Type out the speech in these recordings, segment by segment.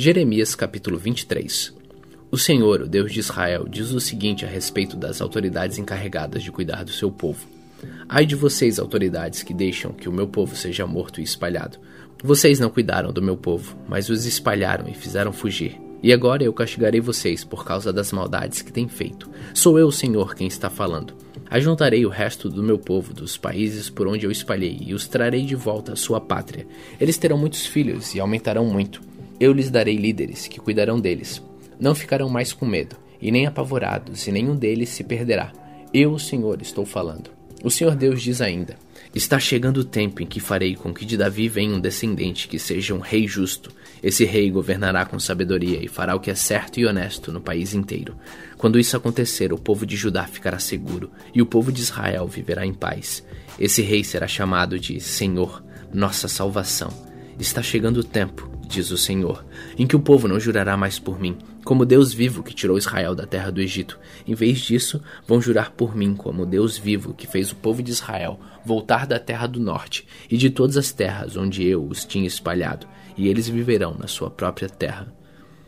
Jeremias capítulo 23 O Senhor, o Deus de Israel, diz o seguinte a respeito das autoridades encarregadas de cuidar do seu povo. Ai de vocês, autoridades, que deixam que o meu povo seja morto e espalhado. Vocês não cuidaram do meu povo, mas os espalharam e fizeram fugir. E agora eu castigarei vocês por causa das maldades que têm feito. Sou eu, Senhor, quem está falando. Ajuntarei o resto do meu povo dos países por onde eu espalhei e os trarei de volta à sua pátria. Eles terão muitos filhos e aumentarão muito. Eu lhes darei líderes que cuidarão deles. Não ficarão mais com medo, e nem apavorados, e nenhum deles se perderá. Eu, o Senhor, estou falando. O Senhor Deus diz ainda: Está chegando o tempo em que farei com que de Davi venha um descendente que seja um rei justo. Esse rei governará com sabedoria e fará o que é certo e honesto no país inteiro. Quando isso acontecer, o povo de Judá ficará seguro e o povo de Israel viverá em paz. Esse rei será chamado de Senhor, nossa salvação. Está chegando o tempo diz o Senhor, em que o povo não jurará mais por mim, como Deus vivo que tirou Israel da terra do Egito. Em vez disso, vão jurar por mim, como Deus vivo que fez o povo de Israel voltar da terra do norte e de todas as terras onde eu os tinha espalhado, e eles viverão na sua própria terra.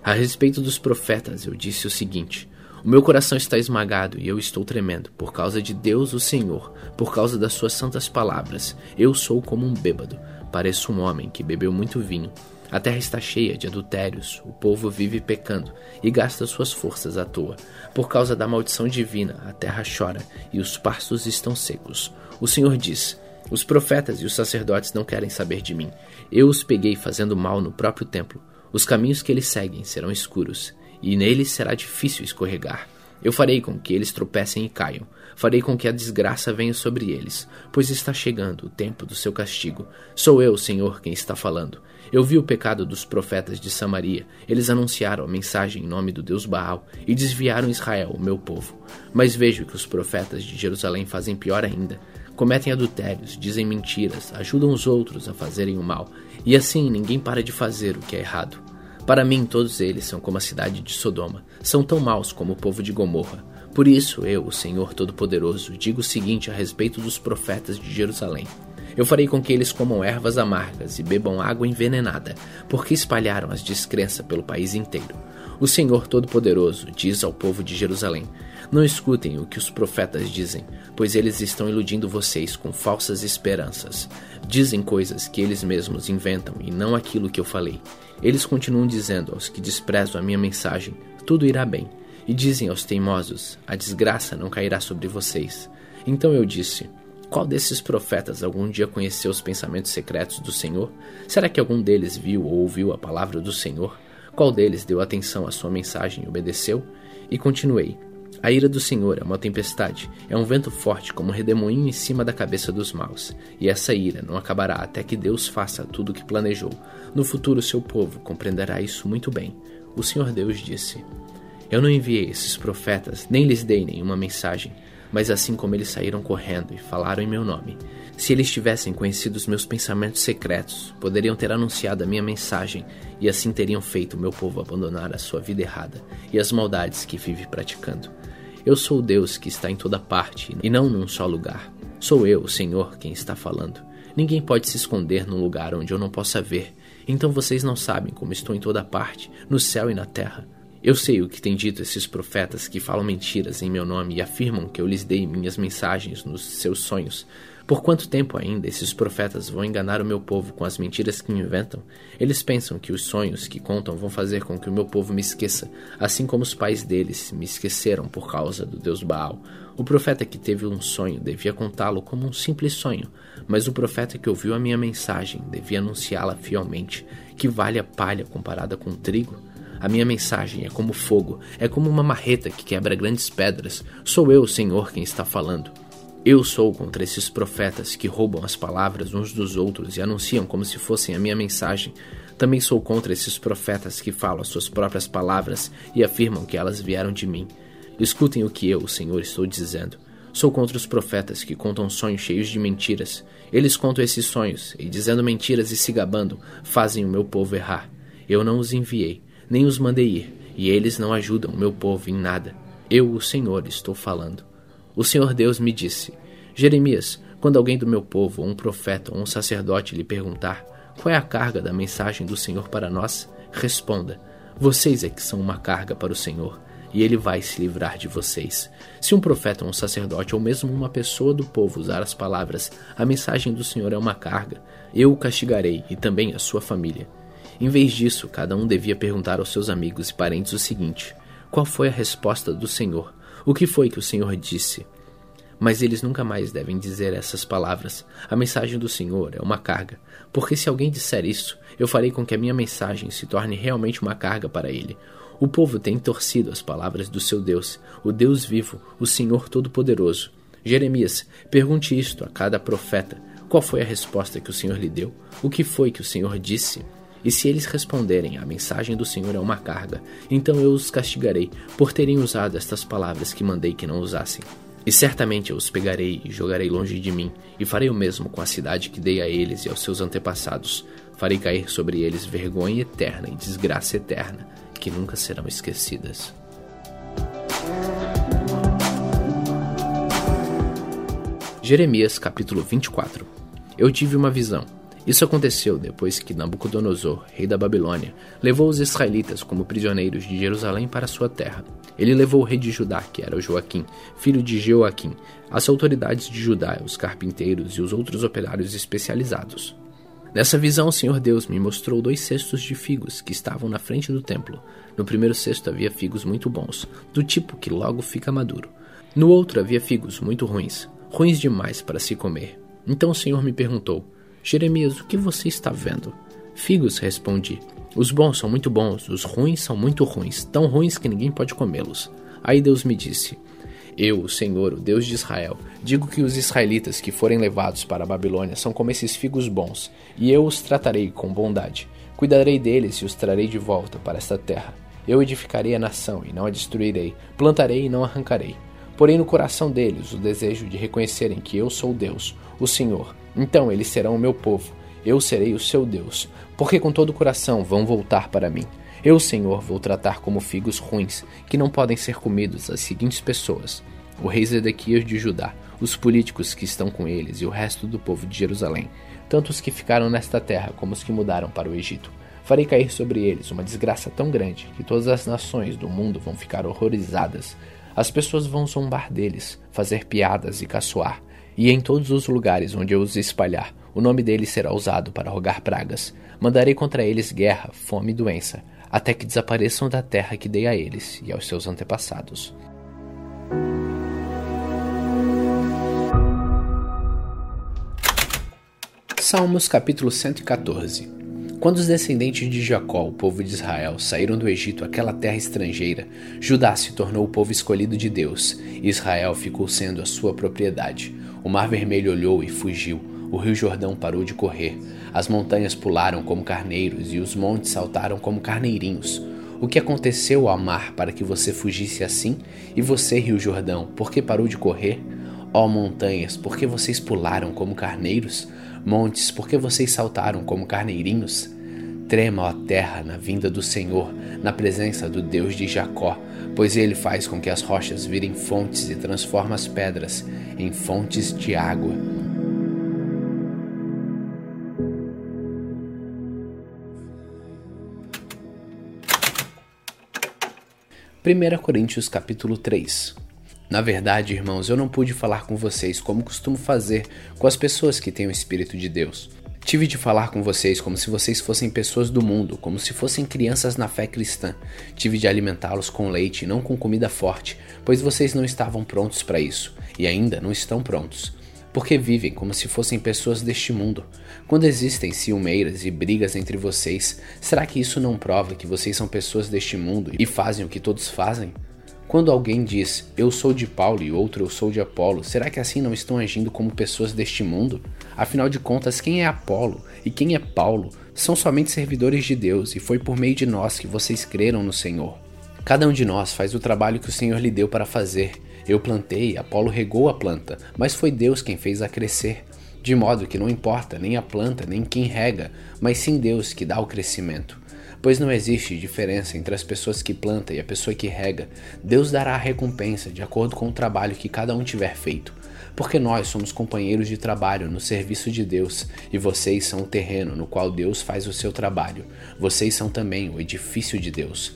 A respeito dos profetas, eu disse o seguinte: o meu coração está esmagado e eu estou tremendo, por causa de Deus, o Senhor, por causa das suas santas palavras. Eu sou como um bêbado, pareço um homem que bebeu muito vinho. A terra está cheia de adultérios, o povo vive pecando e gasta suas forças à toa. Por causa da maldição divina, a terra chora e os pastos estão secos. O Senhor diz: Os profetas e os sacerdotes não querem saber de mim. Eu os peguei fazendo mal no próprio templo. Os caminhos que eles seguem serão escuros, e neles será difícil escorregar. Eu farei com que eles tropecem e caiam. Farei com que a desgraça venha sobre eles, pois está chegando o tempo do seu castigo. Sou eu, Senhor, quem está falando. Eu vi o pecado dos profetas de Samaria. Eles anunciaram a mensagem em nome do Deus Baal e desviaram Israel, o meu povo. Mas vejo que os profetas de Jerusalém fazem pior ainda. Cometem adultérios, dizem mentiras, ajudam os outros a fazerem o mal, e assim ninguém para de fazer o que é errado. Para mim, todos eles são como a cidade de Sodoma, são tão maus como o povo de Gomorra. Por isso, eu, o Senhor Todo-Poderoso, digo o seguinte a respeito dos profetas de Jerusalém. Eu farei com que eles comam ervas amargas e bebam água envenenada, porque espalharam as descrenças pelo país inteiro. O Senhor Todo-Poderoso diz ao povo de Jerusalém: Não escutem o que os profetas dizem, pois eles estão iludindo vocês com falsas esperanças. Dizem coisas que eles mesmos inventam e não aquilo que eu falei. Eles continuam dizendo aos que desprezam a minha mensagem: Tudo irá bem. E dizem aos teimosos: A desgraça não cairá sobre vocês. Então eu disse: qual desses profetas algum dia conheceu os pensamentos secretos do Senhor? Será que algum deles viu ou ouviu a palavra do Senhor? Qual deles deu atenção à sua mensagem e obedeceu? E continuei: A ira do Senhor é uma tempestade, é um vento forte como um redemoinho em cima da cabeça dos maus. E essa ira não acabará até que Deus faça tudo o que planejou. No futuro, seu povo compreenderá isso muito bem. O Senhor Deus disse: Eu não enviei esses profetas, nem lhes dei nenhuma mensagem mas assim como eles saíram correndo e falaram em meu nome. Se eles tivessem conhecido os meus pensamentos secretos, poderiam ter anunciado a minha mensagem e assim teriam feito o meu povo abandonar a sua vida errada e as maldades que vive praticando. Eu sou Deus que está em toda parte e não num só lugar. Sou eu, o Senhor, quem está falando. Ninguém pode se esconder num lugar onde eu não possa ver. Então vocês não sabem como estou em toda parte, no céu e na terra. Eu sei o que têm dito esses profetas que falam mentiras em meu nome e afirmam que eu lhes dei minhas mensagens nos seus sonhos. Por quanto tempo ainda esses profetas vão enganar o meu povo com as mentiras que inventam? Eles pensam que os sonhos que contam vão fazer com que o meu povo me esqueça, assim como os pais deles me esqueceram por causa do Deus Baal. O profeta que teve um sonho devia contá-lo como um simples sonho, mas o profeta que ouviu a minha mensagem devia anunciá-la fielmente. Que vale a palha comparada com o trigo? A minha mensagem é como fogo, é como uma marreta que quebra grandes pedras. Sou eu, Senhor, quem está falando. Eu sou contra esses profetas que roubam as palavras uns dos outros e anunciam como se fossem a minha mensagem. Também sou contra esses profetas que falam as suas próprias palavras e afirmam que elas vieram de mim. Escutem o que eu, Senhor, estou dizendo. Sou contra os profetas que contam sonhos cheios de mentiras. Eles contam esses sonhos e, dizendo mentiras e se gabando, fazem o meu povo errar. Eu não os enviei nem os mandei ir, e eles não ajudam o meu povo em nada. Eu, o Senhor, estou falando. O Senhor Deus me disse: Jeremias, quando alguém do meu povo, um profeta ou um sacerdote lhe perguntar qual é a carga da mensagem do Senhor para nós, Responda: Vocês é que são uma carga para o Senhor, e ele vai se livrar de vocês. Se um profeta, um sacerdote ou mesmo uma pessoa do povo usar as palavras: A mensagem do Senhor é uma carga, eu o castigarei e também a sua família. Em vez disso, cada um devia perguntar aos seus amigos e parentes o seguinte: Qual foi a resposta do Senhor? O que foi que o Senhor disse? Mas eles nunca mais devem dizer essas palavras. A mensagem do Senhor é uma carga, porque se alguém disser isso, eu farei com que a minha mensagem se torne realmente uma carga para ele. O povo tem torcido as palavras do seu Deus, o Deus vivo, o Senhor Todo-Poderoso. Jeremias, pergunte isto a cada profeta. Qual foi a resposta que o Senhor lhe deu? O que foi que o Senhor disse? E se eles responderem, a mensagem do Senhor é uma carga, então eu os castigarei por terem usado estas palavras que mandei que não usassem. E certamente eu os pegarei e jogarei longe de mim, e farei o mesmo com a cidade que dei a eles e aos seus antepassados. Farei cair sobre eles vergonha eterna e desgraça eterna, que nunca serão esquecidas. Jeremias capítulo 24 Eu tive uma visão isso aconteceu depois que Nabucodonosor, rei da Babilônia, levou os israelitas como prisioneiros de Jerusalém para sua terra. Ele levou o rei de Judá, que era Joaquim, filho de Jeoaquim, as autoridades de Judá, os carpinteiros e os outros operários especializados. Nessa visão, o Senhor Deus me mostrou dois cestos de figos que estavam na frente do templo. No primeiro cesto havia figos muito bons, do tipo que logo fica maduro. No outro havia figos muito ruins, ruins demais para se comer. Então o Senhor me perguntou: Jeremias, o que você está vendo? Figos, respondi. Os bons são muito bons, os ruins são muito ruins, tão ruins que ninguém pode comê-los. Aí Deus me disse: Eu, o Senhor, o Deus de Israel, digo que os israelitas que forem levados para a Babilônia são como esses figos bons, e eu os tratarei com bondade. Cuidarei deles e os trarei de volta para esta terra. Eu edificarei a nação e não a destruirei, plantarei e não arrancarei. Porém, no coração deles o desejo de reconhecerem que eu sou Deus, o Senhor, então eles serão o meu povo, eu serei o seu Deus, porque com todo o coração vão voltar para mim. Eu, Senhor, vou tratar como figos ruins, que não podem ser comidos, as seguintes pessoas: o rei Zedequias de Judá, os políticos que estão com eles e o resto do povo de Jerusalém, tanto os que ficaram nesta terra como os que mudaram para o Egito. Farei cair sobre eles uma desgraça tão grande que todas as nações do mundo vão ficar horrorizadas. As pessoas vão zombar deles, fazer piadas e caçoar e em todos os lugares onde eu os espalhar, o nome deles será usado para rogar pragas. Mandarei contra eles guerra, fome e doença, até que desapareçam da terra que dei a eles e aos seus antepassados. Salmos capítulo 114 Quando os descendentes de Jacó, o povo de Israel, saíram do Egito, aquela terra estrangeira, Judá se tornou o povo escolhido de Deus, e Israel ficou sendo a sua propriedade. O mar vermelho olhou e fugiu. O rio Jordão parou de correr. As montanhas pularam como carneiros e os montes saltaram como carneirinhos. O que aconteceu ao mar para que você fugisse assim? E você, Rio Jordão, por que parou de correr? Ó montanhas, por que vocês pularam como carneiros? Montes, por que vocês saltaram como carneirinhos? Trema, ó terra, na vinda do Senhor, na presença do Deus de Jacó, pois ele faz com que as rochas virem fontes e transforma as pedras em fontes de água. Primeira Coríntios capítulo 3 Na verdade, irmãos, eu não pude falar com vocês como costumo fazer com as pessoas que têm o Espírito de Deus Tive de falar com vocês como se vocês fossem pessoas do mundo, como se fossem crianças na fé cristã. Tive de alimentá-los com leite e não com comida forte, pois vocês não estavam prontos para isso e ainda não estão prontos. Porque vivem como se fossem pessoas deste mundo. Quando existem ciumeiras e brigas entre vocês, será que isso não prova que vocês são pessoas deste mundo e fazem o que todos fazem? Quando alguém diz eu sou de Paulo e outro eu sou de Apolo, será que assim não estão agindo como pessoas deste mundo? Afinal de contas, quem é Apolo e quem é Paulo são somente servidores de Deus e foi por meio de nós que vocês creram no Senhor. Cada um de nós faz o trabalho que o Senhor lhe deu para fazer. Eu plantei, Apolo regou a planta, mas foi Deus quem fez a crescer. De modo que não importa nem a planta nem quem rega, mas sim Deus que dá o crescimento pois não existe diferença entre as pessoas que plantam e a pessoa que rega. Deus dará a recompensa de acordo com o trabalho que cada um tiver feito. Porque nós somos companheiros de trabalho no serviço de Deus e vocês são o terreno no qual Deus faz o seu trabalho. Vocês são também o edifício de Deus.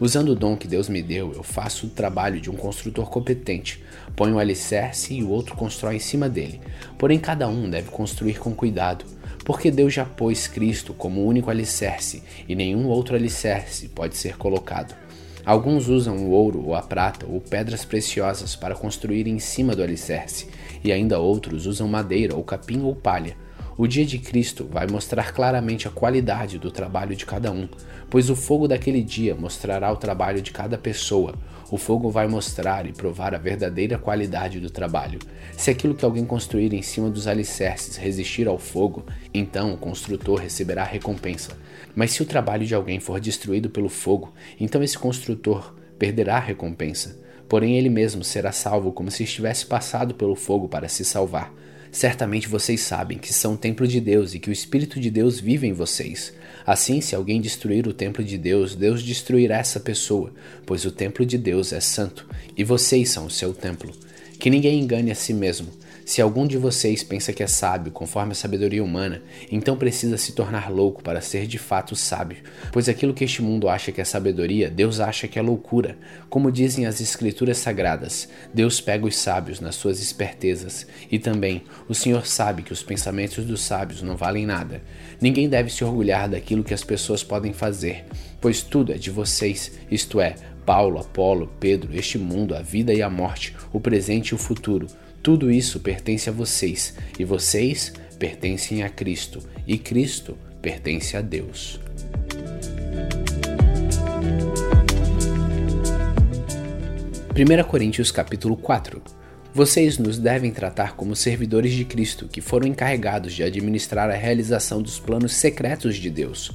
Usando o dom que Deus me deu, eu faço o trabalho de um construtor competente. Ponho um alicerce e o outro constrói em cima dele. Porém, cada um deve construir com cuidado, porque Deus já pôs Cristo como o único alicerce e nenhum outro alicerce pode ser colocado. Alguns usam o ouro ou a prata ou pedras preciosas para construir em cima do alicerce, e ainda outros usam madeira ou capim ou palha. O dia de Cristo vai mostrar claramente a qualidade do trabalho de cada um, pois o fogo daquele dia mostrará o trabalho de cada pessoa. O fogo vai mostrar e provar a verdadeira qualidade do trabalho. Se aquilo que alguém construir em cima dos alicerces resistir ao fogo, então o construtor receberá recompensa. Mas se o trabalho de alguém for destruído pelo fogo, então esse construtor perderá a recompensa. Porém, ele mesmo será salvo como se estivesse passado pelo fogo para se salvar. Certamente vocês sabem que são o templo de Deus e que o Espírito de Deus vive em vocês. Assim, se alguém destruir o templo de Deus, Deus destruirá essa pessoa, pois o templo de Deus é santo e vocês são o seu templo. Que ninguém engane a si mesmo. Se algum de vocês pensa que é sábio conforme a sabedoria humana, então precisa se tornar louco para ser de fato sábio, pois aquilo que este mundo acha que é sabedoria, Deus acha que é loucura. Como dizem as Escrituras Sagradas, Deus pega os sábios nas suas espertezas, e também o Senhor sabe que os pensamentos dos sábios não valem nada. Ninguém deve se orgulhar daquilo que as pessoas podem fazer, pois tudo é de vocês, isto é, Paulo, Apolo, Pedro, este mundo, a vida e a morte, o presente e o futuro. Tudo isso pertence a vocês, e vocês pertencem a Cristo, e Cristo pertence a Deus. Primeira Coríntios capítulo 4 Vocês nos devem tratar como servidores de Cristo, que foram encarregados de administrar a realização dos planos secretos de Deus.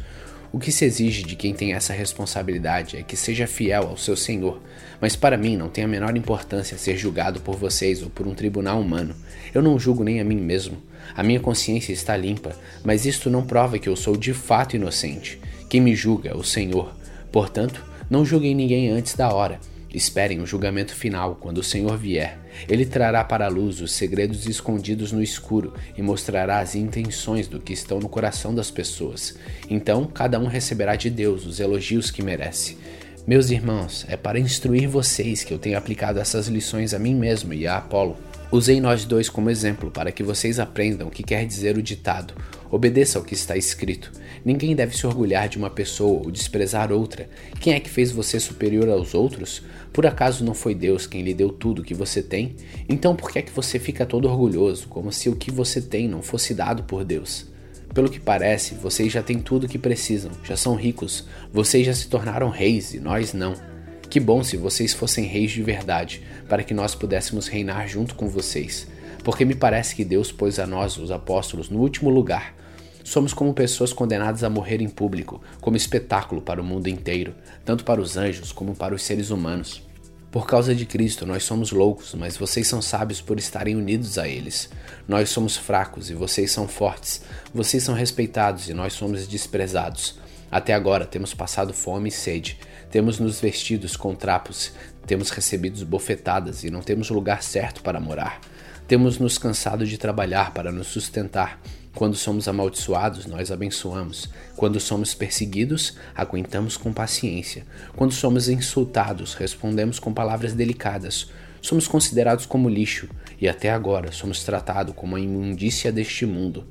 O que se exige de quem tem essa responsabilidade é que seja fiel ao seu Senhor, mas para mim não tem a menor importância ser julgado por vocês ou por um tribunal humano. Eu não julgo nem a mim mesmo. A minha consciência está limpa, mas isto não prova que eu sou de fato inocente. Quem me julga é o Senhor. Portanto, não julguem ninguém antes da hora Esperem o julgamento final quando o Senhor vier. Ele trará para a luz os segredos escondidos no escuro e mostrará as intenções do que estão no coração das pessoas. Então, cada um receberá de Deus os elogios que merece. Meus irmãos, é para instruir vocês que eu tenho aplicado essas lições a mim mesmo e a Apolo. Usei nós dois como exemplo para que vocês aprendam o que quer dizer o ditado: obedeça ao que está escrito. Ninguém deve se orgulhar de uma pessoa ou desprezar outra. Quem é que fez você superior aos outros? Por acaso não foi Deus quem lhe deu tudo o que você tem? Então por que é que você fica todo orgulhoso, como se o que você tem não fosse dado por Deus? Pelo que parece, vocês já têm tudo o que precisam, já são ricos, vocês já se tornaram reis e nós não. Que bom se vocês fossem reis de verdade, para que nós pudéssemos reinar junto com vocês. Porque me parece que Deus pôs a nós, os apóstolos, no último lugar. Somos como pessoas condenadas a morrer em público, como espetáculo para o mundo inteiro, tanto para os anjos como para os seres humanos. Por causa de Cristo, nós somos loucos, mas vocês são sábios por estarem unidos a eles. Nós somos fracos e vocês são fortes. Vocês são respeitados e nós somos desprezados. Até agora temos passado fome e sede, temos nos vestidos com trapos, temos recebido bofetadas e não temos lugar certo para morar. Temos nos cansado de trabalhar para nos sustentar. Quando somos amaldiçoados, nós abençoamos. Quando somos perseguidos, aguentamos com paciência. Quando somos insultados, respondemos com palavras delicadas. Somos considerados como lixo e até agora somos tratados como a imundícia deste mundo.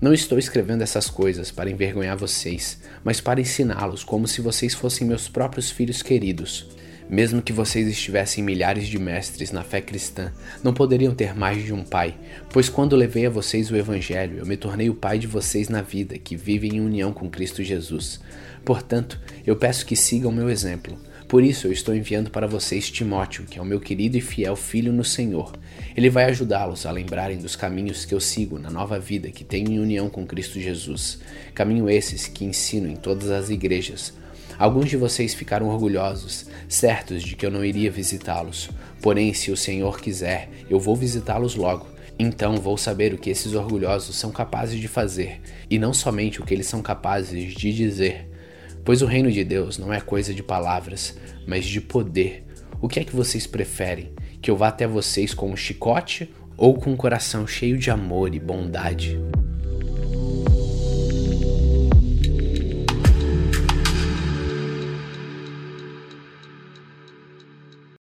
Não estou escrevendo essas coisas para envergonhar vocês, mas para ensiná-los como se vocês fossem meus próprios filhos queridos. Mesmo que vocês estivessem milhares de mestres na fé cristã, não poderiam ter mais de um pai, pois quando levei a vocês o Evangelho, eu me tornei o pai de vocês na vida, que vive em união com Cristo Jesus. Portanto, eu peço que sigam meu exemplo. Por isso eu estou enviando para vocês Timóteo, que é o meu querido e fiel filho no Senhor. Ele vai ajudá-los a lembrarem dos caminhos que eu sigo na nova vida que tenho em união com Cristo Jesus. Caminho esses que ensino em todas as igrejas. Alguns de vocês ficaram orgulhosos, certos de que eu não iria visitá-los. Porém, se o Senhor quiser, eu vou visitá-los logo. Então vou saber o que esses orgulhosos são capazes de fazer, e não somente o que eles são capazes de dizer. Pois o reino de Deus não é coisa de palavras, mas de poder. O que é que vocês preferem? Que eu vá até vocês com um chicote ou com um coração cheio de amor e bondade.